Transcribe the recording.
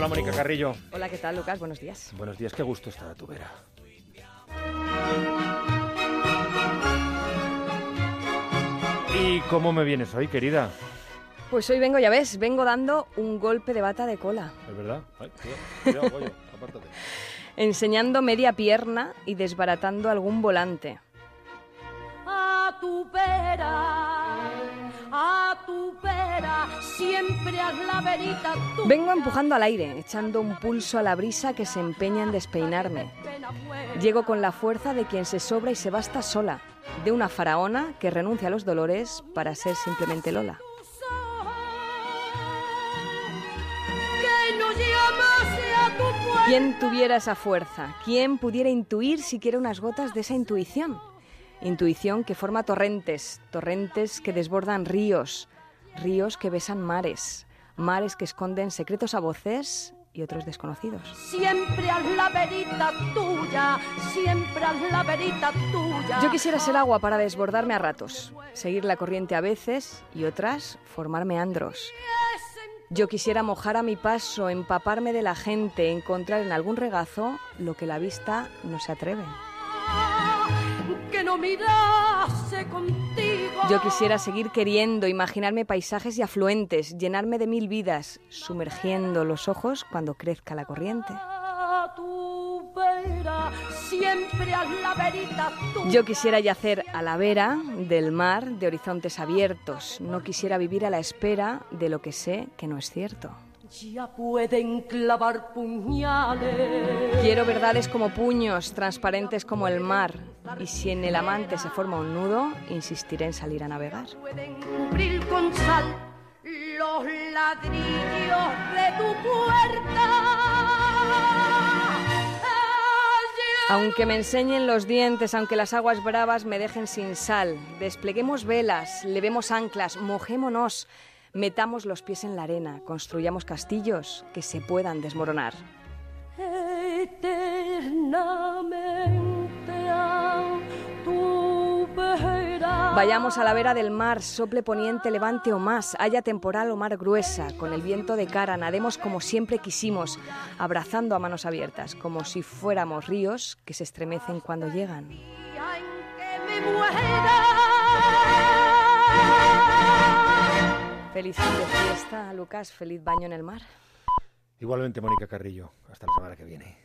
Hola, Mónica Carrillo. Hola, ¿qué tal, Lucas? Buenos días. Buenos días, qué gusto estar a tu vera. ¿Y cómo me vienes hoy, querida? Pues hoy vengo, ya ves, vengo dando un golpe de bata de cola. ¿Es verdad? Ay, cuidado, cuidado, Goyo, apártate. Enseñando media pierna y desbaratando algún volante. a tu vera, a tu vera, siempre haz la verita. Vengo empujando al aire, echando un pulso a la brisa que se empeña en despeinarme. Llego con la fuerza de quien se sobra y se basta sola, de una faraona que renuncia a los dolores para ser simplemente Lola. A. ¿Quién tuviera esa fuerza? ¿Quién pudiera intuir siquiera unas gotas de esa intuición? Intuición que forma torrentes, torrentes que desbordan ríos, ríos que besan mares, mares que esconden secretos a voces y otros desconocidos. Siempre haz la verita tuya, siempre haz la verita tuya. Yo quisiera ser agua para desbordarme a ratos, seguir la corriente a veces y otras formar meandros. Yo quisiera mojar a mi paso, empaparme de la gente, encontrar en algún regazo lo que la vista no se atreve. Que no mirase contigo. Yo quisiera seguir queriendo, imaginarme paisajes y afluentes, llenarme de mil vidas, sumergiendo los ojos cuando crezca la corriente. Yo quisiera yacer a la vera del mar de horizontes abiertos. No quisiera vivir a la espera de lo que sé que no es cierto. Ya pueden clavar puñales. Quiero verdades como puños, transparentes como el mar. Y si en el amante se forma un nudo, insistiré en salir a navegar. Pueden cubrir con sal los ladrillos de tu puerta. Aunque me enseñen los dientes, aunque las aguas bravas me dejen sin sal, despleguemos velas, levemos anclas, mojémonos, metamos los pies en la arena, construyamos castillos que se puedan desmoronar. Vayamos a la vera del mar, sople poniente, levante o más, haya temporal o mar gruesa, con el viento de cara, nademos como siempre quisimos, abrazando a manos abiertas, como si fuéramos ríos que se estremecen cuando llegan. Feliz fin de fiesta, Lucas, feliz baño en el mar. Igualmente, Mónica Carrillo. Hasta la semana que viene.